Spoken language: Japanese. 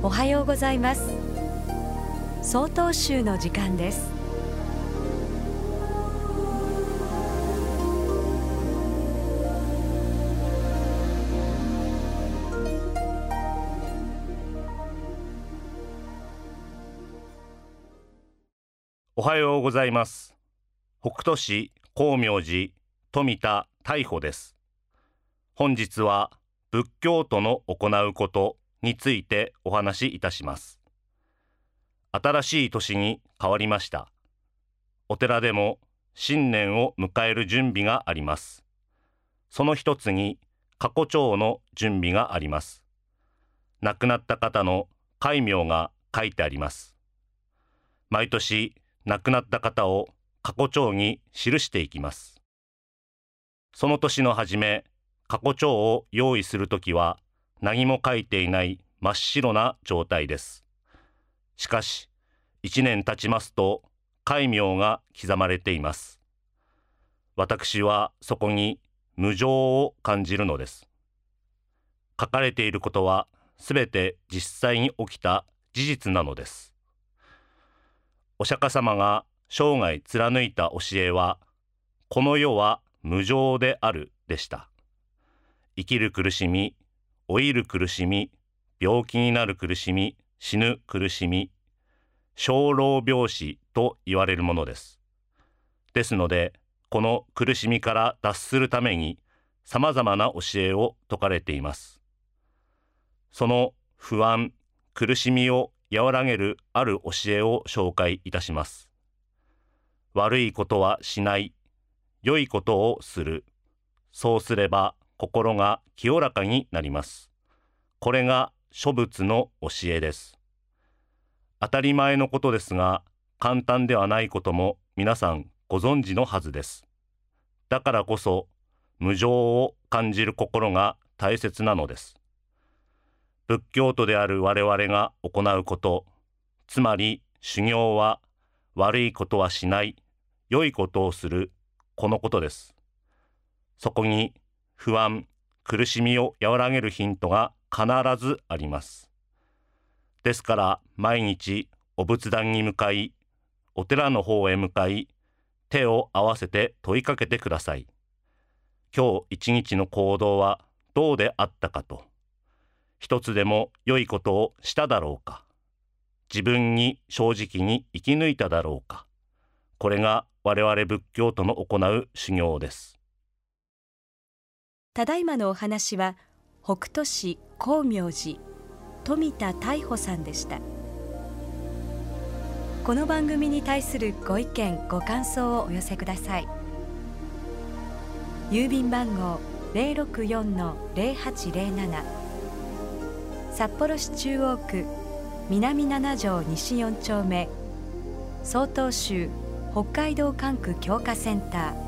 おはようございます。総統集の時間です。おはようございます。北斗市光明寺富田大保です。本日は仏教徒の行うことについてお話しいたします。新しい年に変わりました。お寺でも新年を迎える準備があります。その一つに過去帳の準備があります。亡くなった方の戒名が書いてあります。毎年亡くなった方を過去帳に記していきます。その年の初め過去帳を用意するときは何も書いていない真っ白な状態です。しかし、1年経ちますと、戒名が刻まれています。私はそこに無常を感じるのです。書かれていることはすべて実際に起きた事実なのです。お釈迦様が生涯貫いた教えは、この世は無常であるでした。生きる苦しみ、老いる苦しみ、病気になる苦しみ、死ぬ苦しみ、生老病死と言われるものです。ですので、この苦しみから脱するために、様々な教えを説かれています。その不安、苦しみを和らげるある教えを紹介いたします。悪いことはしない、良いことをする。そうすれば心が清らかになります。これが諸仏の教えです。当たり前のことですが、簡単ではないことも皆さんご存知のはずです。だからこそ、無常を感じる心が大切なのです。仏教徒である我々が行うこと、つまり修行は悪いことはしない、良いことをする、このことです。そこに不安、苦しみを和らげるヒントが必ずあります。ですから毎日お仏壇に向かい、お寺の方へ向かい、手を合わせて問いかけてください。今日一日の行動はどうであったかと、一つでも良いことをしただろうか、自分に正直に生き抜いただろうか、これが我々仏教徒の行う修行です。ただいまのお話は北斗市光明寺富田大保さんでした。この番組に対するご意見ご感想をお寄せください。郵便番号064-0807札幌市中央区南七条西4丁目。曹洞州北海道管区強化センター。